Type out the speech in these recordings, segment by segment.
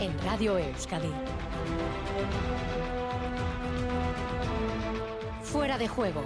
en Radio Euskadi. Fuera de juego.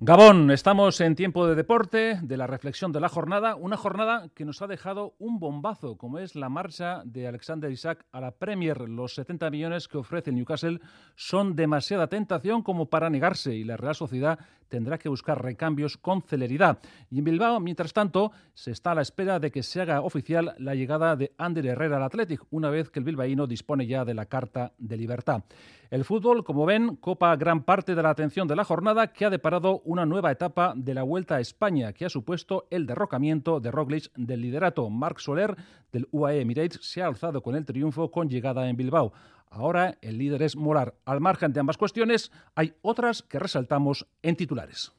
Gabón, estamos en tiempo de deporte, de la reflexión de la jornada, una jornada que nos ha dejado un bombazo, como es la marcha de Alexander Isaac a la Premier. Los 70 millones que ofrece el Newcastle son demasiada tentación como para negarse y la Real Sociedad tendrá que buscar recambios con celeridad. Y en Bilbao, mientras tanto, se está a la espera de que se haga oficial la llegada de Ander Herrera al Athletic, una vez que el bilbaíno dispone ya de la carta de libertad. El fútbol, como ven, copa gran parte de la atención de la jornada que ha deparado una nueva etapa de la Vuelta a España, que ha supuesto el derrocamiento de Roglic del liderato. Marc Soler del UAE Emirates se ha alzado con el triunfo con llegada en Bilbao. Ahora el líder es Molar. Al margen de ambas cuestiones, hay otras que resaltamos en titulares.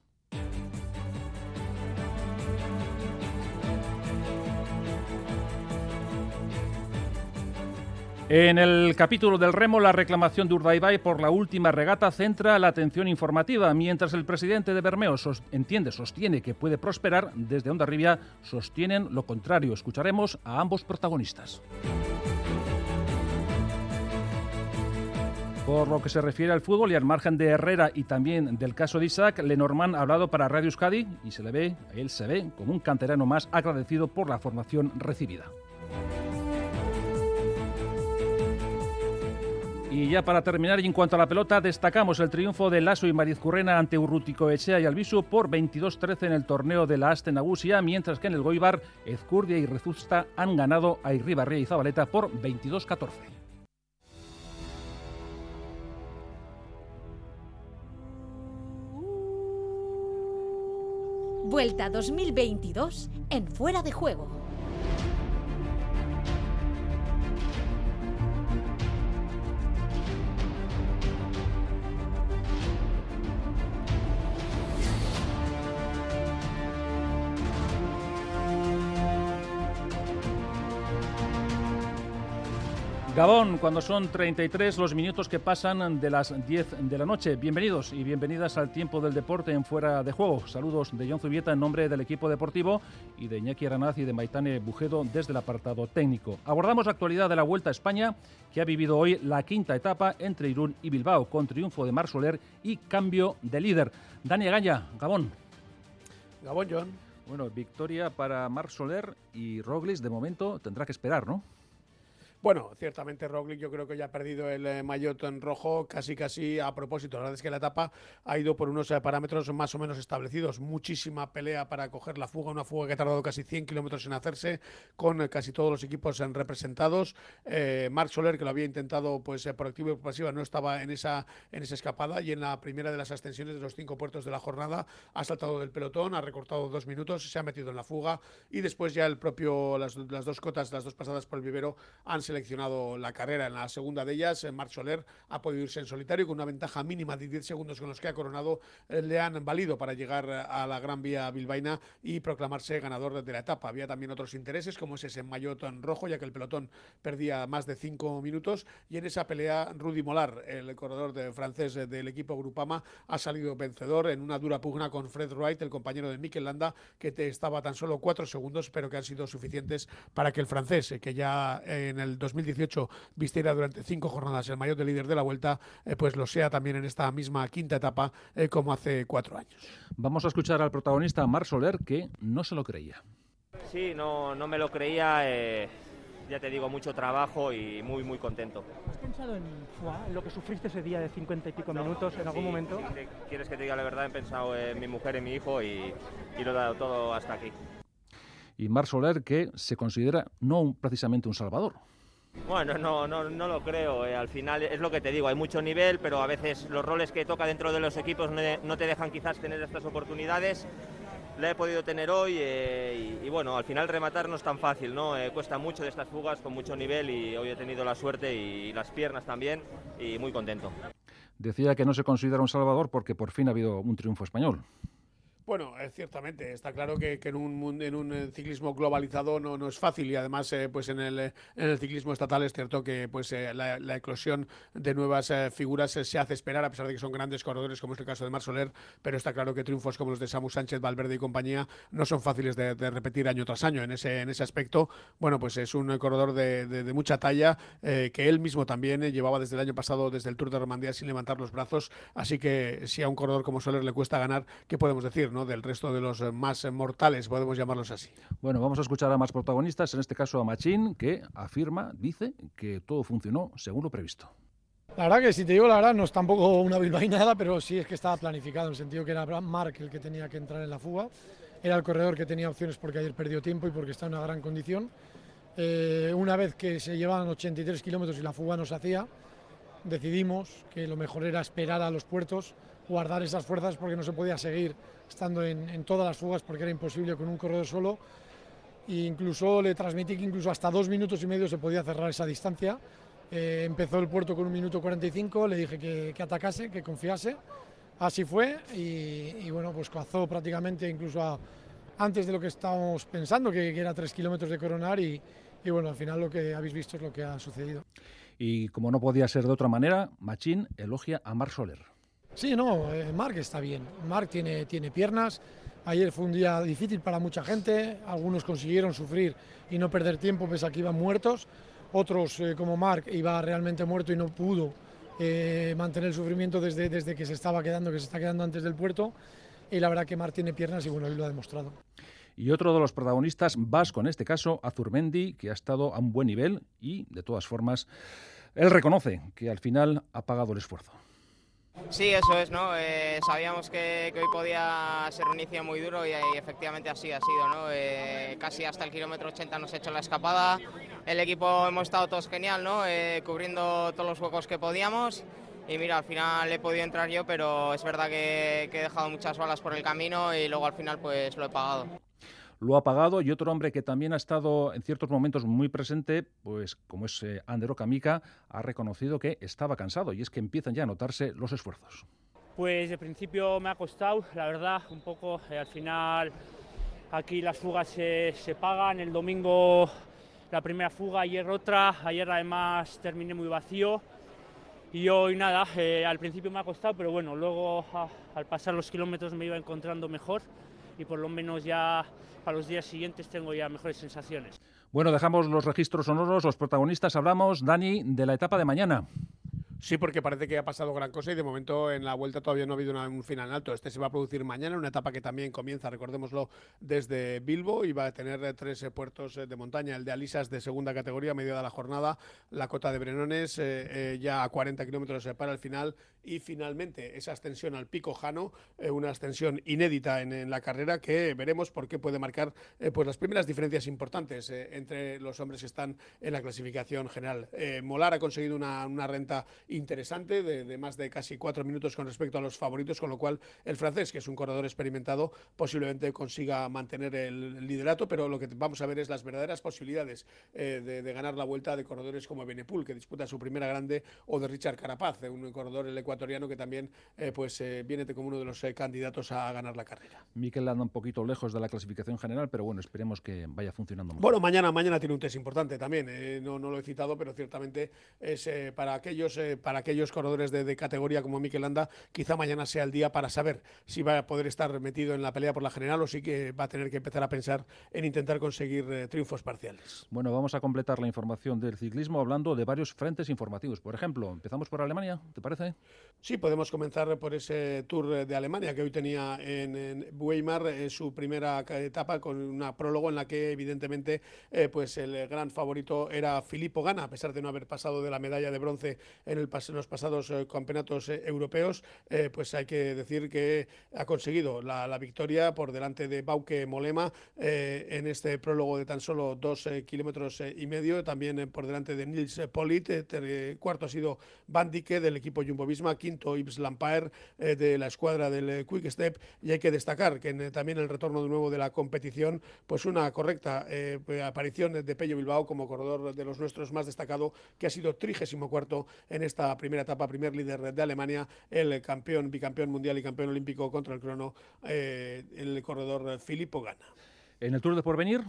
En el capítulo del remo, la reclamación de Urdaibai por la última regata centra la atención informativa, mientras el presidente de Bermeo entiende, sostiene que puede prosperar, desde Ondarribia sostienen lo contrario. Escucharemos a ambos protagonistas. Por lo que se refiere al fútbol y al margen de Herrera y también del caso de Isaac, Lenormand ha hablado para Radio Euskadi y se le ve, él se ve como un canterano más agradecido por la formación recibida. Y ya para terminar, y en cuanto a la pelota, destacamos el triunfo de Lasso y Marizcurrena ante Urrutico Echea y Albisu por 22-13 en el torneo de la Aste Nagusia, mientras que en el Goibar, Ezcurdia y Rezusta han ganado a Irribarría y Zabaleta por 22-14. Vuelta 2022 en Fuera de Juego. Gabón, cuando son 33 los minutos que pasan de las 10 de la noche. Bienvenidos y bienvenidas al tiempo del deporte en Fuera de Juego. Saludos de John Zubieta en nombre del equipo deportivo y de Iñaki Aranaz y de Maitane Bujedo desde el apartado técnico. Abordamos la actualidad de la Vuelta a España que ha vivido hoy la quinta etapa entre Irún y Bilbao con triunfo de Mar Soler y cambio de líder. Dani Gaña, Gabón. Gabón, John. Bueno, victoria para Mar Soler y Roglis de momento tendrá que esperar, ¿no? Bueno, ciertamente Roglic yo creo que ya ha perdido el eh, maillot en rojo casi casi a propósito. La verdad es que la etapa ha ido por unos eh, parámetros más o menos establecidos. Muchísima pelea para coger la fuga, una fuga que ha tardado casi 100 kilómetros en hacerse, con eh, casi todos los equipos representados. Marc Soler, que lo había intentado pues por activo y por pasiva, no estaba en esa, en esa escapada y en la primera de las ascensiones de los cinco puertos de la jornada ha saltado del pelotón, ha recortado dos minutos, se ha metido en la fuga y después ya el propio, las, las dos cotas, las dos pasadas por el vivero han seleccionado la carrera. En la segunda de ellas, eh, Marc Soler ha podido irse en solitario con una ventaja mínima de 10 segundos con los que ha coronado eh, le han valido para llegar eh, a la Gran Vía bilbaína y proclamarse ganador de la etapa. Había también otros intereses, como es ese maillot en rojo, ya que el pelotón perdía más de 5 minutos. Y en esa pelea, Rudy Molar, el corredor de francés del equipo Grupama, ha salido vencedor en una dura pugna con Fred Wright, el compañero de Mikel Landa, que te estaba tan solo 4 segundos, pero que han sido suficientes para que el francés, que ya en el 2018 vistiera durante cinco jornadas el mayor de líder de la vuelta, eh, pues lo sea también en esta misma quinta etapa eh, como hace cuatro años. Vamos a escuchar al protagonista Mar Soler que no se lo creía. Sí, no, no me lo creía. Eh, ya te digo, mucho trabajo y muy, muy contento. ¿Has pensado en, en lo que sufriste ese día de cincuenta y pico minutos en algún momento? si te- quieres que te diga la verdad, he pensado en mi mujer y mi hijo y, y lo he dado todo hasta aquí. Y Mar Soler que se considera no un- precisamente un salvador. Bueno, no, no, no lo creo. eh, Al final es lo que te digo, hay mucho nivel, pero a veces los roles que toca dentro de los equipos no, no te dejan quizás tener estas oportunidades. La he podido tener hoy eh, y, y bueno, al final rematar no es tan fácil, ¿no? Eh, cuesta mucho de estas fugas con mucho nivel y hoy he tenido la suerte y las piernas también y muy contento. Decía que no se considera un salvador porque por fin ha habido un triunfo español. Bueno, eh, ciertamente, está claro que, en, un, en un eh, ciclismo globalizado no, no es fácil y además eh, pues en el, en el ciclismo estatal es cierto que pues la, eclosión de nuevas figuras se hace esperar a pesar de que son grandes corredores como es el caso de Mar Soler, pero está claro que triunfos como los de Samu Sánchez, Valverde y compañía no son fáciles de, repetir año tras año. En ese, en ese aspecto, bueno, pues es un corredor de, de, mucha talla que él mismo también llevaba desde el año pasado, desde el Tour de Romandía sin levantar los brazos, así que si a un corredor como Soler le cuesta ganar, ¿qué podemos decir? Del resto de los más mortales, podemos llamarlos así. Bueno, vamos a escuchar a más protagonistas, en este caso a Machín, que afirma, dice, que todo funcionó según lo previsto. La verdad que si te digo la verdad no es tampoco una bilbainada, pero sí es que estaba planificado, en el sentido que era Mark el que tenía que entrar en la fuga, era el corredor que tenía opciones porque ayer perdió tiempo y porque está en una gran condición. Eh, una vez que se llevaban 83 kilómetros y la fuga no se hacía, decidimos que lo mejor era esperar a los puertos, guardar esas fuerzas porque no se podía seguir estando en, todas las fugas porque era imposible con un corredor solo. E incluso le transmití que incluso hasta dos minutos y medio se podía cerrar esa distancia. Eh, empezó el puerto con un minuto 45, le dije que, atacase, que confiase. Así fue y, bueno, pues cazó prácticamente incluso antes de lo que estábamos pensando, que, era tres kilómetros de coronar y, y bueno, al final lo que habéis visto es lo que ha sucedido. Y como no podía ser de otra manera, Machín elogia a Marc Soler. Sí, no, eh, Marc está bien. Marc tiene, tiene piernas. Ayer fue un día difícil para mucha gente. Algunos consiguieron sufrir y no perder tiempo pese a que iban muertos. Otros, eh, como Marc, iba realmente muerto y no pudo eh, mantener el sufrimiento desde, desde que se estaba quedando, que se está quedando antes del puerto. Y la verdad que Marc tiene piernas y bueno, hoy lo ha demostrado. Y otro de los protagonistas, vasco en este caso, Azurmendi, que ha estado a un buen nivel y, de todas formas, él reconoce que al final ha pagado el esfuerzo. Sí, eso es, ¿no? Eh, sabíamos que, hoy podía ser un inicio muy duro y, efectivamente así ha sido, ¿no? Eh, casi hasta el kilómetro 80 nos ha hecho la escapada. El equipo hemos estado todos genial, ¿no? Eh, cubriendo todos los huecos que podíamos. Y mira, al final he podido entrar yo, pero es verdad que, que he dejado muchas balas por el camino y luego al final pues lo he pagado lo ha pagado y otro hombre que también ha estado en ciertos momentos muy presente, pues como es eh, Andero Kamika, ha reconocido que estaba cansado y es que empiezan ya a notarse los esfuerzos. Pues de principio me ha costado, la verdad, un poco. Eh, al final aquí las fugas se, se, pagan. El domingo la primera fuga, ayer otra. Ayer además terminé muy vacío. Y hoy nada, eh, al principio me ha costado, pero bueno, luego al pasar los kilómetros me iba encontrando mejor y por lo menos ya para los días siguientes tengo ya mejores sensaciones. Bueno, dejamos los registros sonoros, los protagonistas, hablamos, Dani, de la etapa de mañana. Sí, porque parece que ha pasado gran cosa y de momento en la vuelta todavía no ha habido un final alto. Este se va a producir mañana, una etapa que también comienza, recordémoslo, desde Bilbo y va a tener tres puertos de montaña. El de Alisas de segunda categoría, medio de la jornada, la cota de Brenones eh, eh, ya a 40 kilómetros para el final y finalmente esa ascensión al Pico Jano, eh, una ascensión inédita en, la carrera que veremos por qué puede marcar pues las primeras diferencias importantes entre los hombres que están en la clasificación general. Molar ha conseguido una, una renta interesante de, más de casi cuatro minutos con respecto a los favoritos, con lo cual el francés, que es un corredor experimentado, posiblemente consiga mantener el liderato, pero lo que vamos a ver es las verdaderas posibilidades eh, de, ganar la vuelta de corredores como Benepul, que disputa su primera grande, o de Richard Carapaz, un corredor el ecuatoriano que también eh, pues eh, viene como uno de los candidatos a, ganar la carrera. Miquel anda un poquito lejos de la clasificación general, pero bueno, esperemos que vaya funcionando. Bueno, mañana, mañana tiene un test importante también, no, no lo he citado, pero ciertamente es para aquellos para aquellos corredores de, categoría como Mikel Landa, quizá mañana sea el día para saber si va a poder estar metido en la pelea por la general o si que va a tener que empezar a pensar en intentar conseguir eh, triunfos parciales. Bueno, vamos a completar la información del ciclismo hablando de varios frentes informativos. Por ejemplo, empezamos por Alemania, ¿te parece? Sí, podemos comenzar por ese Tour de Alemania que hoy tenía en, Weimar eh, su primera etapa con una prólogo en la que evidentemente eh, pues el gran favorito era Filippo Gana, a pesar de no haber pasado de la medalla de bronce en el en los pasados eh, campeonatos eh, europeos, pues hay que decir que ha conseguido la, victoria por delante de Bauke Molema en este prólogo de tan solo dos kilómetros y medio, también por delante de Nils Polit, cuarto ha sido Van del equipo Jumbo quinto Yves Lampaert de la escuadra del Quick Step y hay que destacar que en, también el retorno de nuevo de la competición, pues una correcta aparición de Pello Bilbao como corredor de los nuestros más destacado, que ha sido trigésimo cuarto en esta primera etapa, primer líder de Alemania, el campeón, bicampeón mundial y campeón olímpico contra el crono, el corredor Filippo Gana. En el Tour de Porvenir,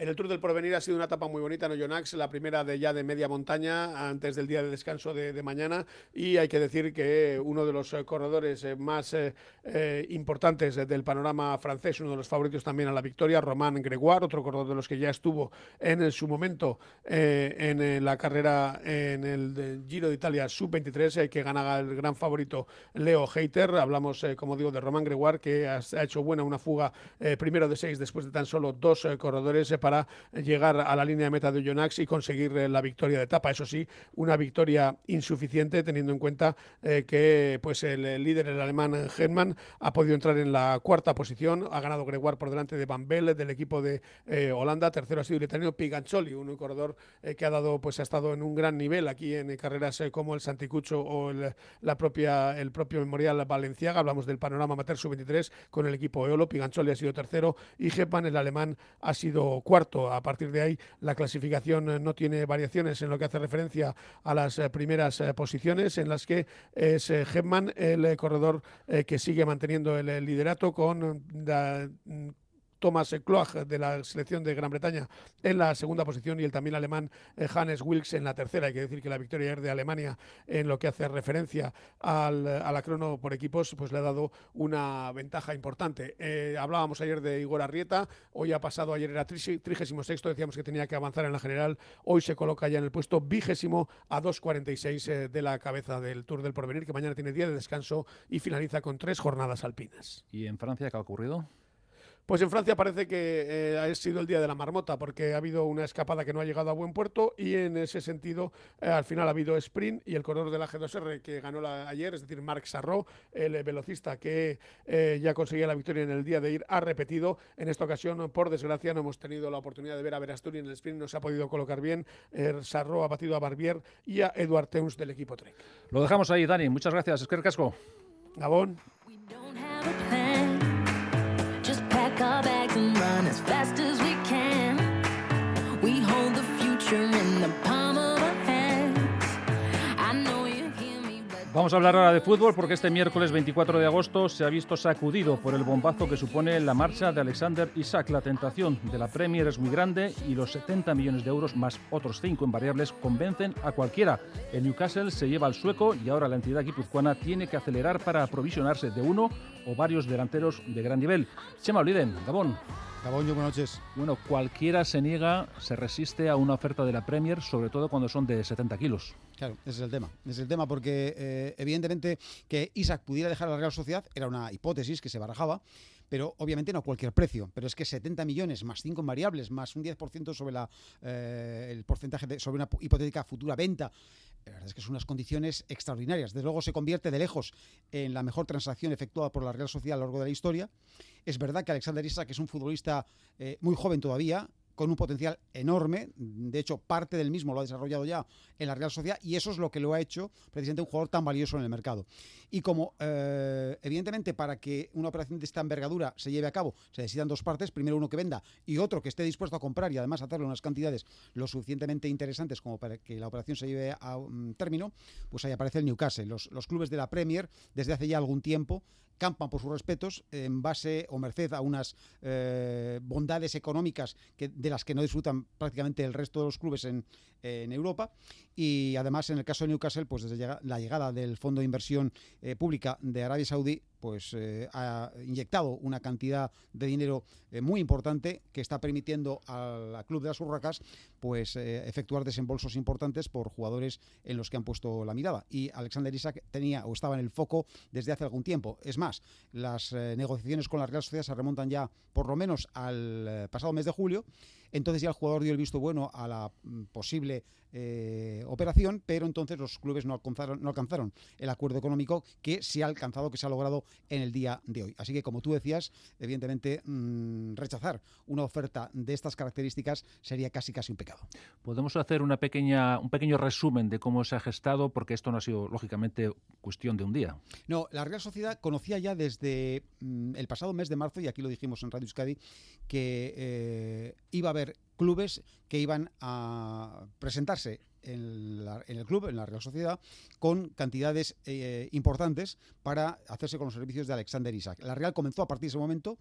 en el Tour del Porvenir ha sido una etapa muy bonita, ¿no, Jonax? La primera de ya de media montaña, antes del día de descanso de, mañana. Y hay que decir que uno de los eh, corredores eh, más eh, importantes del panorama francés, uno de los favoritos también a la victoria, Román Gregoire, otro corredor de los que ya estuvo en su momento en la carrera en el Giro de Italia Sub-23, que gana el gran favorito Leo Heiter. Hablamos, como digo, de Román Gregoire, que ha, hecho buena una fuga primero de seis después de tan solo dos corredores para llegar a la línea de meta de Jonax y conseguir eh, la victoria de etapa. Eso sí, una victoria insuficiente teniendo en cuenta eh, que pues el, líder, el alemán Hermann, ha podido entrar en la cuarta posición. Ha ganado Gregoire por delante de Van Belle, del equipo de eh, Holanda. Tercero ha sido el italiano Piganzoli, un corredor que ha dado, pues ha estado en un gran nivel aquí en carreras como el Santicucho o el, la propia, el propio Memorial Valenciaga. Hablamos del panorama amateur sub-23 con el equipo Eolo. Piganzoli ha sido tercero y Hermann, el alemán, ha sido cuarto a partir de ahí, la clasificación eh, no tiene variaciones en lo que hace referencia a las eh, primeras eh, posiciones, en las que es Hepman el corredor que sigue manteniendo el liderato con Thomas Kloach de la selección de Gran Bretaña en la segunda posición y el también alemán eh, Hannes Wilks en la tercera. Hay que decir que la victoria de Alemania en lo que hace referencia al, a la crono por equipos pues le ha dado una ventaja importante. Eh, hablábamos ayer de Igor Arrieta, hoy ha pasado, ayer era trigésimo sexto, decíamos que tenía que avanzar en la general, hoy se coloca ya en el puesto vigésimo a 2.46 eh, de la cabeza del Tour del Porvenir, que mañana tiene día de descanso y finaliza con tres jornadas alpinas. ¿Y en Francia qué ha ocurrido? Pues en Francia parece que eh, ha sido el día de la marmota, porque ha habido una escapada que no ha llegado a buen puerto y en ese sentido eh, al final ha habido sprint y el corredor de la G2R que ganó la, ayer, es decir, Marc Sarro, el velocista que eh, ya conseguía la victoria en el día de ir, ha repetido. En esta ocasión, por desgracia, no hemos tenido la oportunidad de ver a Verasturi en el sprint, no se ha podido colocar bien. Sarro ha batido a Barbier y a Eduard Teuns del equipo Trek. Lo dejamos ahí, Dani. Muchas gracias. Esquer Casco. Gabón. As fast as we can. We hold the future in the palm of our hands. I know you hear me, but Vamos a hablar ahora de fútbol porque este miércoles 24 de agosto se ha visto sacudido por el bombazo que supone la marcha de Alexander Isaac. La tentación de la Premier es muy grande y los 70 millones de euros más otros 5 en variables convencen a cualquiera. El Newcastle se lleva al sueco y ahora la entidad guipuzcoana tiene que acelerar para aprovisionarse de uno o varios delanteros de gran nivel. Chema Oliden, Gabón. Gabón, buenas noches. Bueno, cualquiera se niega, se resiste a una oferta de la Premier, sobre todo cuando son de 70 kilos. Claro, ese es el tema. Ese es el tema porque eh, evidentemente que Isaac pudiera dejar a la Real Sociedad era una hipótesis que se barajaba, pero obviamente no a cualquier precio. Pero es que 70 millones más 5 variables, más un 10% sobre la, eh, el porcentaje de, sobre una hipotética futura venta. La verdad es que son unas condiciones extraordinarias. Desde luego se convierte de lejos en la mejor transacción efectuada por la Real Sociedad a lo largo de la historia. Es verdad que Alexander Isaac es un futbolista eh, muy joven todavía, con un potencial enorme. De hecho, parte del mismo lo ha desarrollado ya en la Real Sociedad y eso es lo que lo ha hecho precisamente un jugador tan valioso en el mercado. Y como, eh, evidentemente, para que una operación de esta envergadura se lleve a cabo, se necesitan dos partes. Primero, uno que venda y otro que esté dispuesto a comprar y además hacerlo en unas cantidades lo suficientemente interesantes como para que la operación se lleve a término, pues ahí aparece el Newcastle. Los, los clubes de la Premier, desde hace ya algún tiempo, campan por sus respetos en base o merced a unas eh, bondades económicas que, de las que no disfrutan prácticamente el resto de los clubes en, Europa. Y además, en el caso de Newcastle, pues desde la llegada del Fondo de Inversión eh, Pública de Arabia Saudí, pues eh, ha inyectado una cantidad de dinero eh, muy importante que está permitiendo al Club de las Urracas pues efectuar desembolsos importantes por jugadores en los que han puesto la mirada. Y Alexander Isaac tenía o estaba en el foco desde hace algún tiempo. Es más, las negociaciones con la Real Sociedad se remontan ya por lo menos al pasado mes de julio entonces ya el jugador dio el visto bueno a la mm, posible eh, operación, pero entonces los clubes no alcanzaron, no alcanzaron el acuerdo económico que se ha alcanzado, que se ha logrado en el día de hoy. Así que, como tú decías, evidentemente mm, rechazar una oferta de estas características sería casi casi un pecado. Podemos hacer una pequeña, un pequeño resumen de cómo se ha gestado, porque esto no ha sido, lógicamente, cuestión de un día. No, la Real Sociedad conocía ya desde mm, el pasado mes de marzo, y aquí lo dijimos en Radio Euskadi, que eh, iba a haber clubes que iban a presentarse en, el club, en la Real Sociedad, con cantidades eh, importantes para hacerse con los servicios de Alexander Isaac. La Real comenzó a partir de ese momento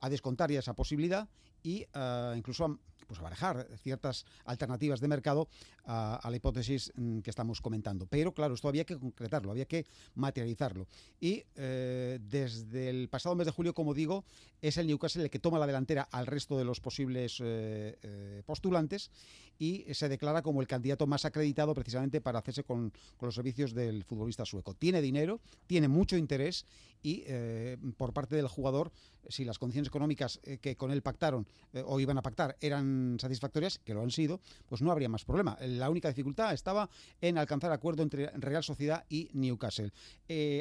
a descontar ya esa posibilidad y uh, incluso pues a barajar ciertas alternativas de mercado uh, a la hipótesis mm, que estamos comentando. Pero claro, esto había que concretarlo, había que materializarlo. Y eh, desde el pasado mes de julio, como digo, es el Newcastle el que toma la delantera al resto de los posibles eh, eh, postulantes y se declara como el candidato más acreditado precisamente para hacerse con, con los servicios del futbolista sueco. Tiene dinero, tiene mucho interés y eh, por parte del jugador, si las condiciones económicas eh, que con él pactaron eh, o iban a pactar eran satisfactorias, que lo han sido, pues no habría más problema. La única dificultad estaba en alcanzar acuerdo entre Real Sociedad y Newcastle.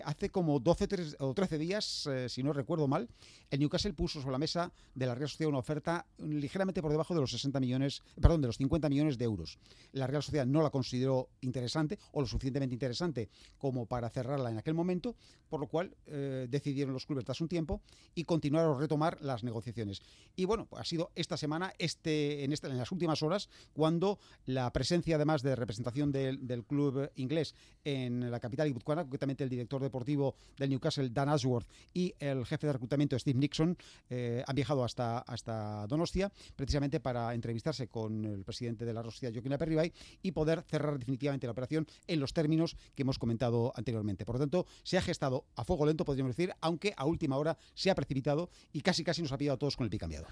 hace como 12 o 13 días, si no recuerdo mal, el Newcastle puso sobre la mesa de la Real Sociedad una oferta ligeramente por debajo de los 60 millones, perdón, de los 50 millones de euros. La Real Sociedad no la consideró interesante o lo suficientemente interesante como para cerrarla en aquel momento, por lo cual decidieron los clubes tras un tiempo y continuar o retomar las negociaciones. Y bueno, ha sido esta semana, este, en, esta, en las últimas horas, cuando la presencia además de representación del, del club inglés en la capital guipuzcoana, concretamente el director deportivo del Newcastle, Dan Ashworth, y el jefe de reclutamiento, Steve Nixon, eh, han viajado hasta, hasta Donostia, precisamente para entrevistarse con el presidente de la Sociedad, Joaquín Aperribay, y poder cerrar definitivamente la operación en los términos que hemos comentado anteriormente. Por lo tanto, se ha gestado a fuego lento, podríamos decir, aunque a última hora se ha precipitado y casi casi nos ha pillado a todos con el pie cambiado.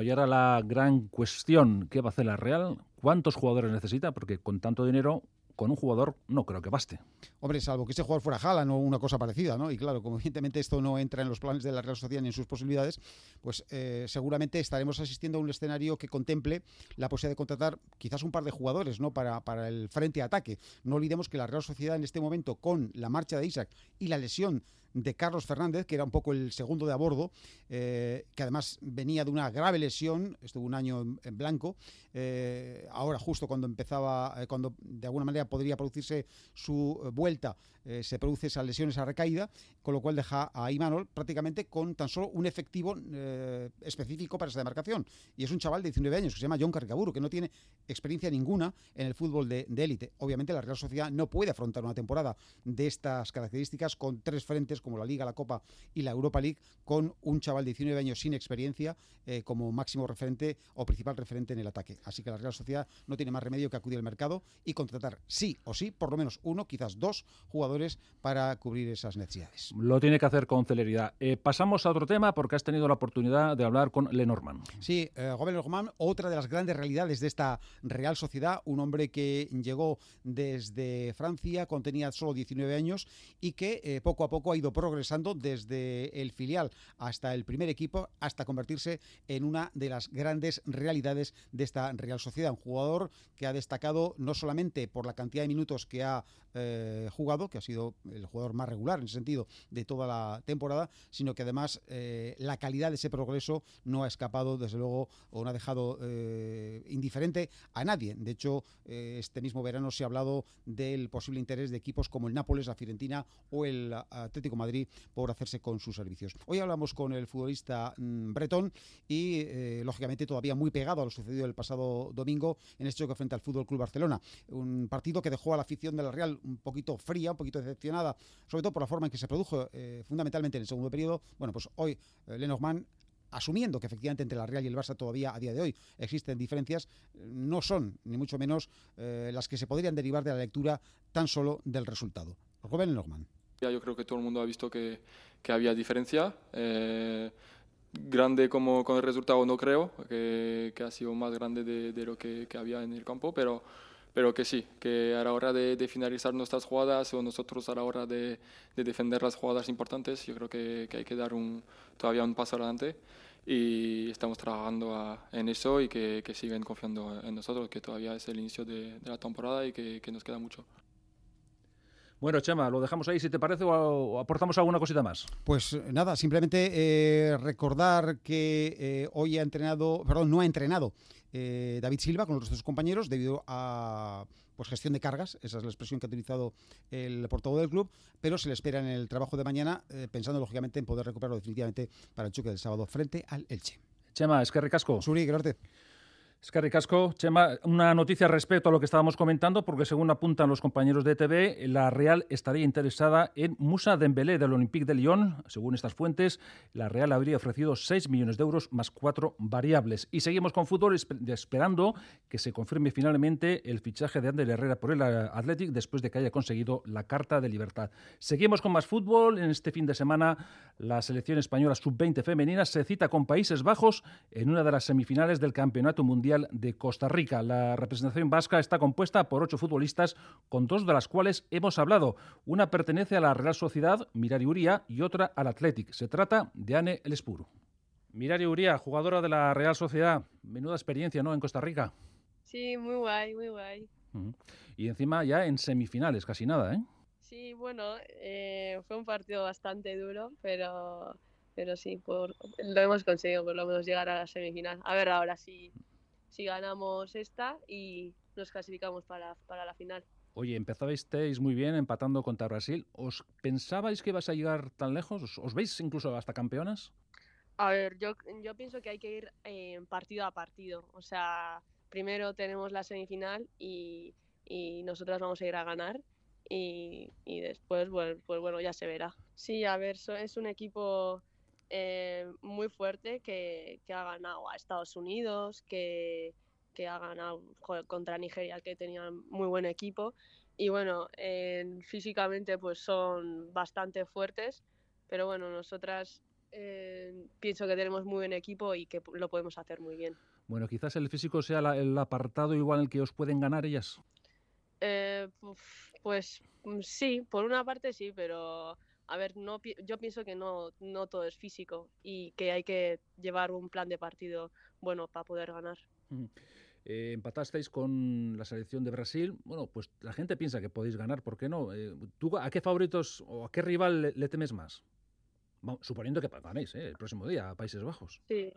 Y ahora la gran cuestión, ¿qué va a hacer la Real? ¿Cuántos jugadores necesita? Porque con tanto dinero con un jugador no creo que baste. Hombre, salvo que ese jugador fuera Jala o una cosa parecida, ¿no? Y claro, como evidentemente esto no entra en los planes de la Real Sociedad ni en sus posibilidades, pues eh, seguramente estaremos asistiendo a un escenario que contemple la posibilidad de contratar quizás un par de jugadores, ¿no? Para, para el frente ataque. No olvidemos que la Real Sociedad en este momento, con la marcha de Isaac y la lesión de Carlos Fernández, que era un poco el segundo de a bordo, eh, que además venía de una grave lesión, estuvo un año en, blanco, eh, ahora justo cuando empezaba, eh, cuando de alguna manera podría producirse su vuelta, eh, se produce esa lesión, esa recaída, con lo cual deja a Imanol prácticamente con tan solo un efectivo eh, específico para esa demarcación. Y es un chaval de 19 años que se llama John Carcaburu, que no tiene experiencia ninguna en el fútbol de élite. Obviamente la Real Sociedad no puede afrontar una temporada de estas características con tres frentes como la Liga, la Copa y la Europa League, con un chaval de 19 años sin experiencia eh, como máximo referente o principal referente en el ataque. Así que la Real Sociedad no tiene más remedio que acudir al mercado y contratar sí o sí, por lo menos uno, quizás dos jugadores para cubrir esas necesidades. Lo tiene que hacer con celeridad. Eh, pasamos a otro tema porque has tenido la oportunidad de hablar con Lenormand. Sí, eh, Robert Lenormand, otra de las grandes realidades de esta Real Sociedad, un hombre que llegó desde Francia cuando tenía solo 19 años y que eh, poco a poco ha ido progresando desde el filial hasta el primer equipo hasta convertirse en una de las grandes realidades de esta Real Sociedad. Un jugador que ha destacado no solamente por la cantidad de minutos que ha eh, jugado, que ha sido el jugador más regular en ese sentido de toda la temporada, sino que además eh, la calidad de ese progreso no ha escapado, desde luego, o no ha dejado eh, indiferente a nadie. De hecho, eh, este mismo verano se ha hablado del posible interés de equipos como el Nápoles, la Fiorentina o el Atlético Madrid por hacerse con sus servicios. Hoy hablamos con el futbolista mmm, Bretón y, lógicamente, todavía muy pegado a lo sucedido el pasado domingo en este choque frente al Fútbol Club Barcelona. Un partido que dejó a la afición de la Real un poquito fría, un poquito decepcionada, sobre todo por la forma en que se produjo eh, fundamentalmente en el segundo periodo. Bueno, pues hoy eh, Lenormand asumiendo que efectivamente entre la Real y el Barça todavía a día de hoy existen diferencias, no son ni mucho menos eh, las que se podrían derivar de la lectura tan solo del resultado. Rubén Lenormand. Yo creo que todo el mundo ha visto que, que había diferencia. Eh, grande como con el resultado no creo, que, que ha sido más grande de, de lo que, que había en el campo, pero pero que sí, que a la hora de, de, finalizar nuestras jugadas o nosotros a la hora de, de defender las jugadas importantes, yo creo que, que, hay que dar un, todavía un paso adelante y estamos trabajando a, en eso y que, que, siguen confiando en nosotros, que todavía es el inicio de, de la temporada y que, que nos queda mucho. Bueno, Chema, lo dejamos ahí si te parece o, aportamos alguna cosita más. Pues nada, simplemente eh, recordar que eh, hoy ha entrenado, perdón, no ha entrenado David Silva con los dos compañeros debido a pues gestión de cargas, esa es la expresión que ha utilizado el portavoz del club, pero se le espera en el trabajo de mañana, pensando lógicamente en poder recuperarlo definitivamente para el choque del sábado frente al Elche. Chema, es que recasco. Suri, gracias. Es que ricasco. Chema, una noticia respecto a lo que estábamos comentando, porque según apuntan los compañeros de TV, la Real estaría interesada en Musa Dembélé del Olympique de Lyon. Según estas fuentes, la Real habría ofrecido 6 millones de euros más cuatro variables. Y seguimos con fútbol esperando que se confirme finalmente el fichaje de Ander Herrera por el Athletic después de que haya conseguido la Carta de Libertad. Seguimos con más fútbol. En este fin de semana, la selección española sub-20 femenina se cita con Países Bajos en una de las semifinales del Campeonato Mundial de Costa Rica. La representación vasca está compuesta por ocho futbolistas, con dos de las cuales hemos hablado. Una pertenece a la Real Sociedad, Mirari Uría, y otra al Athletic. Se trata de Anne El Espuro. Mirari Uría, jugadora de la Real Sociedad. Menuda experiencia, ¿no? En Costa Rica. Sí, muy guay, muy guay. Y encima ya en semifinales, casi nada, ¿eh? Sí, bueno, eh, fue un partido bastante duro, pero, pero sí, por, lo hemos conseguido por lo menos llegar a la semifinal. A ver ahora sí si ganamos esta y nos clasificamos para, para la final. Oye, empezasteis muy bien empatando contra Brasil. ¿Os pensabais que ibas a llegar tan lejos? ¿Os, veis incluso hasta campeonas? A ver, yo, yo pienso que hay que ir eh, partido a partido. O sea, primero tenemos la semifinal y, y nosotras vamos a ir a ganar y, y después, pues, pues bueno, ya se verá. Sí, a ver, es un equipo eh, muy fuerte que, ha ganado a Estados Unidos, que, ha ganado contra Nigeria, que tenía muy buen equipo. Y bueno, físicamente pues son bastante fuertes, pero bueno, nosotras eh, pienso que tenemos muy buen equipo y que lo podemos hacer muy bien. Bueno, quizás el físico sea el apartado igual en el que os pueden ganar ellas. Eh, pues mm, sí, por una parte sí, pero a ver, no, yo pienso que no, no todo es físico y que hay que llevar un plan de partido bueno para poder ganar. Eh, empatasteis con la selección de Brasil. Bueno, pues la gente piensa que podéis ganar, ¿por qué no? Eh, ¿Tú a qué favoritos o a qué rival le, temes más? suponiendo que ganéis ¿eh? el próximo día a Países Bajos. Sí.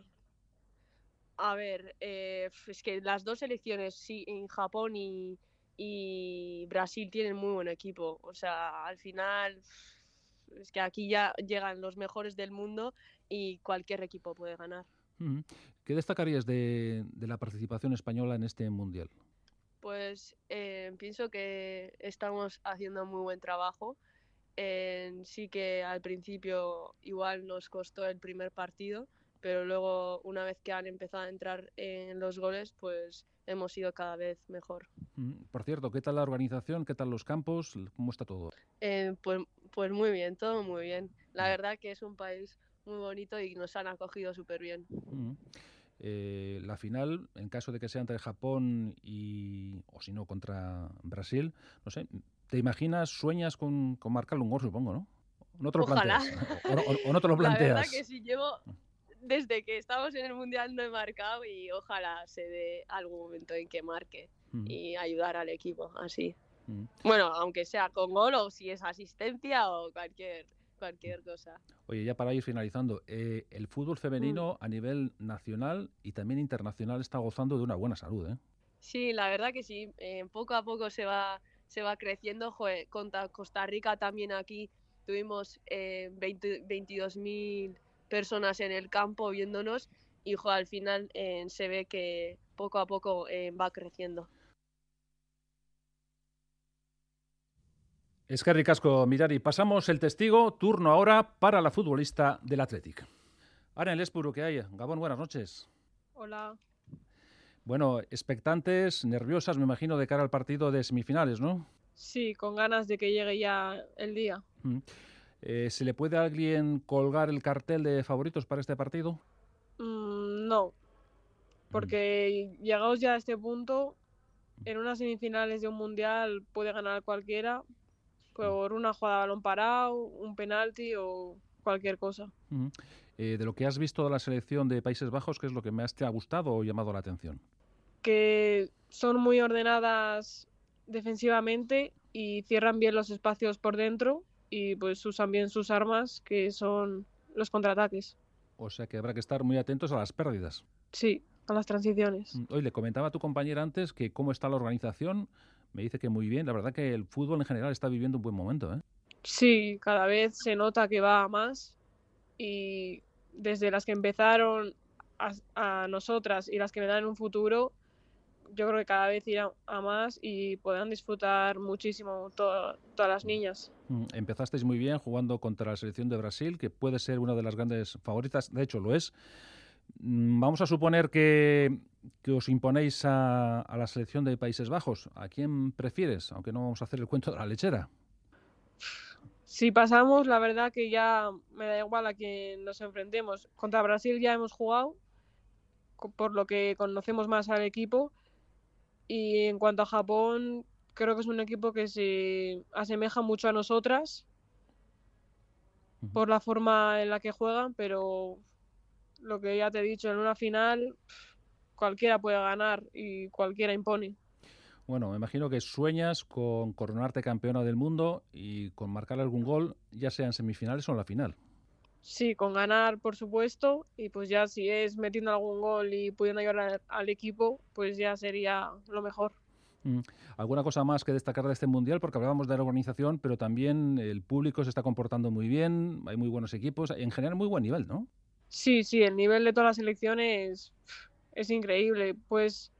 A ver, es que las dos selecciones, sí, en Japón y, y Brasil tienen muy buen equipo. O sea, al final es que aquí ya llegan los mejores del mundo y cualquier equipo puede ganar. ¿Qué destacarías de, la participación española en este mundial? Pues eh, pienso que estamos haciendo muy buen trabajo. sí que al principio igual nos costó el primer partido, pero luego una vez que han empezado a entrar en los goles, pues hemos ido cada vez mejor. Por cierto, ¿qué tal la organización? ¿Qué tal los campos? ¿Cómo está todo? Eh, pues, pues muy bien, todo muy bien. La verdad que es un país muy bonito y nos han acogido súper bien. Eh, la final, en caso de que sea entre Japón y, o si no, contra Brasil, no sé, ¿te imaginas, sueñas con, con marcar un gol, supongo, no? No te lo Ojalá. planteas. O, no te lo planteas. La verdad que si llevo, desde que estamos en el Mundial no he marcado y ojalá se dé algún momento en que marque y ayudar al equipo así. Bueno, aunque sea con gol o si es asistencia o cualquier cualquier cosa. Oye, ya para ir finalizando, eh, el fútbol femenino a nivel nacional y también internacional está gozando de una buena salud, ¿eh? Sí, la verdad que sí. Eh, poco a poco se va se va creciendo. Joder, contra Costa Rica también aquí tuvimos eh, 22.000 personas en el campo viéndonos y al final eh, se ve que poco a poco va creciendo. Es que ricasco, Mirari. Pasamos el testigo, turno ahora para la futbolista del Athletic. Ahora en el Espuro que hay. Gabón, buenas noches. Hola. Bueno, expectantes, nerviosas, me imagino, de cara al partido de semifinales, ¿no? Sí, con ganas de que llegue ya el día. Mm. Eh, ¿Se le puede a alguien colgar el cartel de favoritos para este partido? Mm, no, porque mm. llegados ya a este punto, en unas semifinales de un mundial puede ganar cualquiera por una jugada de balón parado, un penalti o cualquier cosa. Eh, de lo que has visto de la selección de Países Bajos, ¿qué es lo que más te ha gustado o llamado la atención? Que son muy ordenadas defensivamente y cierran bien los espacios por dentro y pues usan bien sus armas que son los contraataques. O sea que habrá que estar muy atentos a las pérdidas. Sí, a las transiciones. Mm, Hoy le comentaba a tu compañera antes que cómo está la organización. Me dice que muy bien. La verdad que el fútbol en general está viviendo un buen momento. ¿eh? Sí, cada vez se nota que va a más y desde las que empezaron a, a nosotras y las que vendrán en un futuro, yo creo que cada vez irá a más y podrán disfrutar muchísimo to- todas las niñas. Mm, Empezasteis muy bien jugando contra la selección de Brasil, que puede ser una de las grandes favoritas. De hecho, lo es. Mm, Vamos a suponer que, que os imponéis a, a la selección de Países Bajos. ¿A quién prefieres? Aunque no vamos a hacer el cuento de la lechera. Si pasamos, la verdad que ya me da igual a quien nos enfrentemos. Contra Brasil ya hemos jugado, por lo que conocemos más al equipo. Y en cuanto a Japón, creo que es un equipo que se asemeja mucho a nosotras por la forma en la que juegan, pero lo que ya te he dicho, en una final cualquiera puede ganar y cualquiera impone. Bueno, me imagino que sueñas con coronarte campeona del mundo y con marcar algún gol, ya sea en semifinales o en la final. Sí, con ganar, por supuesto, y pues ya si es metiendo algún gol y pudiendo ayudar al equipo, pues ya sería lo mejor. Mm. ¿Alguna cosa más que destacar de este mundial? Porque hablábamos de la organización, pero también el público se está comportando muy bien, hay muy buenos equipos, en general muy buen nivel, ¿no? Sí, sí, el nivel de todas las selecciones es increíble. Pues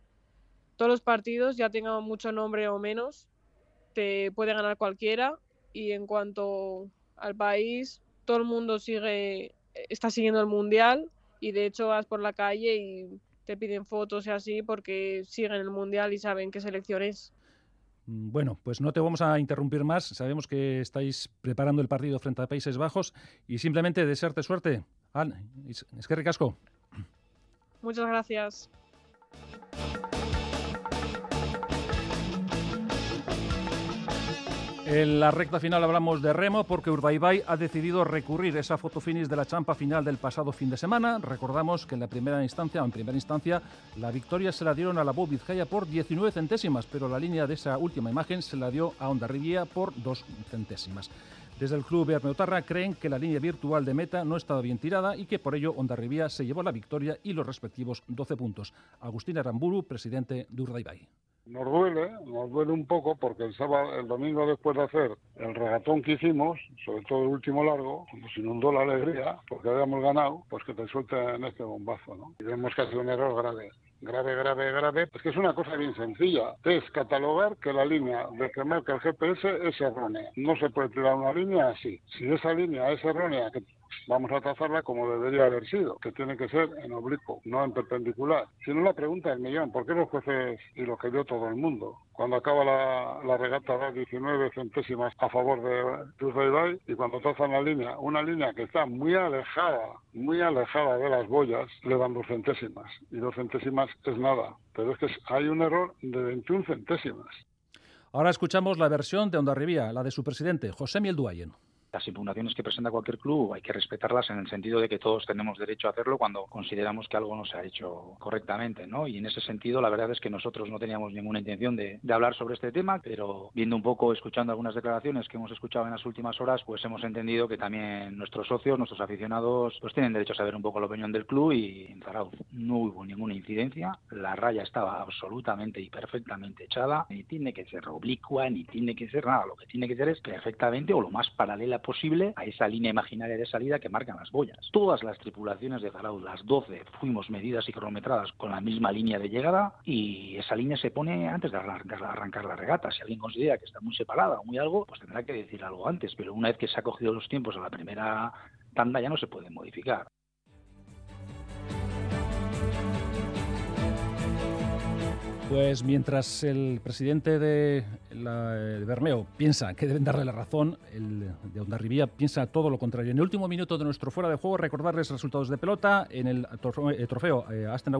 todos los partidos, ya tengan mucho nombre o menos, te puede ganar cualquiera. Y en cuanto al país, todo el mundo sigue, está siguiendo el mundial y de hecho vas por la calle y te piden fotos y así porque siguen el mundial y saben qué selección es. Mm, Bueno, pues no te vamos a interrumpir más. Sabemos que estáis preparando el partido frente a Países Bajos y simplemente desearte suerte. Es que ricasco. Muchas gracias. En la recta final hablamos de remo porque Urdaibai ha decidido recurrir esa foto finish de la champa final del pasado fin de semana. Recordamos que en la primera instancia, en primera instancia, la victoria se la dieron a la Bob Vizcaya por 19 centésimas, pero la línea de esa última imagen se la dio a Ondarribia por 2 centésimas. Desde el club Bermeutarra creen que la línea virtual de meta no estaba bien tirada y que por ello Ondarribia se llevó la victoria y los respectivos 12 puntos. Agustín Aramburu, presidente de Urdaibai. Nos duele, nos duele un poco porque el sábado, el domingo después de hacer el regatón que hicimos, sobre todo el último largo, nos inundó la alegría porque habíamos ganado, pues que te suelten este bombazo, ¿no? Y vemos que ha sido un error grave. Grave, grave, grave. Es que es una cosa bien sencilla. Es catalogar que la línea de que marca el GPS es errónea. No se puede tirar una línea así. Si esa línea es errónea, que vamos a trazarla como debería haber sido, que tiene que ser en oblicuo, no en perpendicular. Si no, la pregunta del millón, ¿por qué los jueces y lo que dio todo el mundo? Cuando acaba la, regata da 19 centésimas a favor de Tuesday y cuando trazan la línea, una línea que está muy alejada, muy alejada de las boyas, le dan dos centésimas. Y dos centésimas es nada. Pero es que hay un error de 21 centésimas. Ahora escuchamos la versión de Ondarribia, la de su presidente, José Miel Duayen. Las impugnaciones que presenta cualquier club hay que respetarlas en el sentido de que todos tenemos derecho a hacerlo cuando consideramos que algo no se ha hecho correctamente, ¿no? Y en ese sentido, la verdad es que nosotros no teníamos ninguna intención de, de hablar sobre este tema, pero viendo un poco, escuchando algunas declaraciones que hemos escuchado en las últimas horas, pues hemos entendido que también nuestros socios, nuestros aficionados, pues tienen derecho a saber un poco la opinión del club y en Zarauz no hubo ninguna incidencia, la raya estaba absolutamente y perfectamente echada, ni tiene que ser oblicua, ni tiene que ser nada, lo que tiene que ser es perfectamente o lo más paralela posible a esa línea imaginaria de salida que marcan las boyas. Todas las tripulaciones de Zarauz, las 12, fuimos medidas y cronometradas con la misma línea de llegada y esa línea se pone antes de arrancar, la regata. Si alguien considera que está muy separada o muy algo, pues tendrá que decir algo antes, pero una vez que se ha cogido los tiempos a la primera tanda ya no se pueden modificar. Pues mientras el presidente de, la, de Bermeo piensa que deben darle la razón, el de Ondarribía piensa todo lo contrario. En el último minuto de nuestro fuera de juego, recordarles resultados de pelota. En el trofeo, eh, trofeo eh, Asten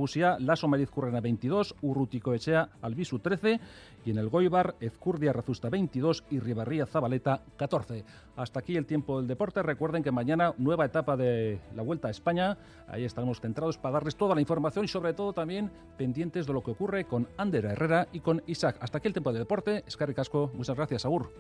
Mariz Currena 22, Urrutico Echea Albisu 13 y en el Goibar, Ezcurdia Razusta 22 y Ribarría Zabaleta 14. Hasta aquí el tiempo del deporte. Recuerden que mañana nueva etapa de la Vuelta a España. Ahí estaremos centrados para darles toda la información y sobre todo también pendientes de lo que ocurre con Ander Herrera y con Isaac. Hasta aquí el tiempo de deporte. Escarri Casco, muchas gracias, Agur.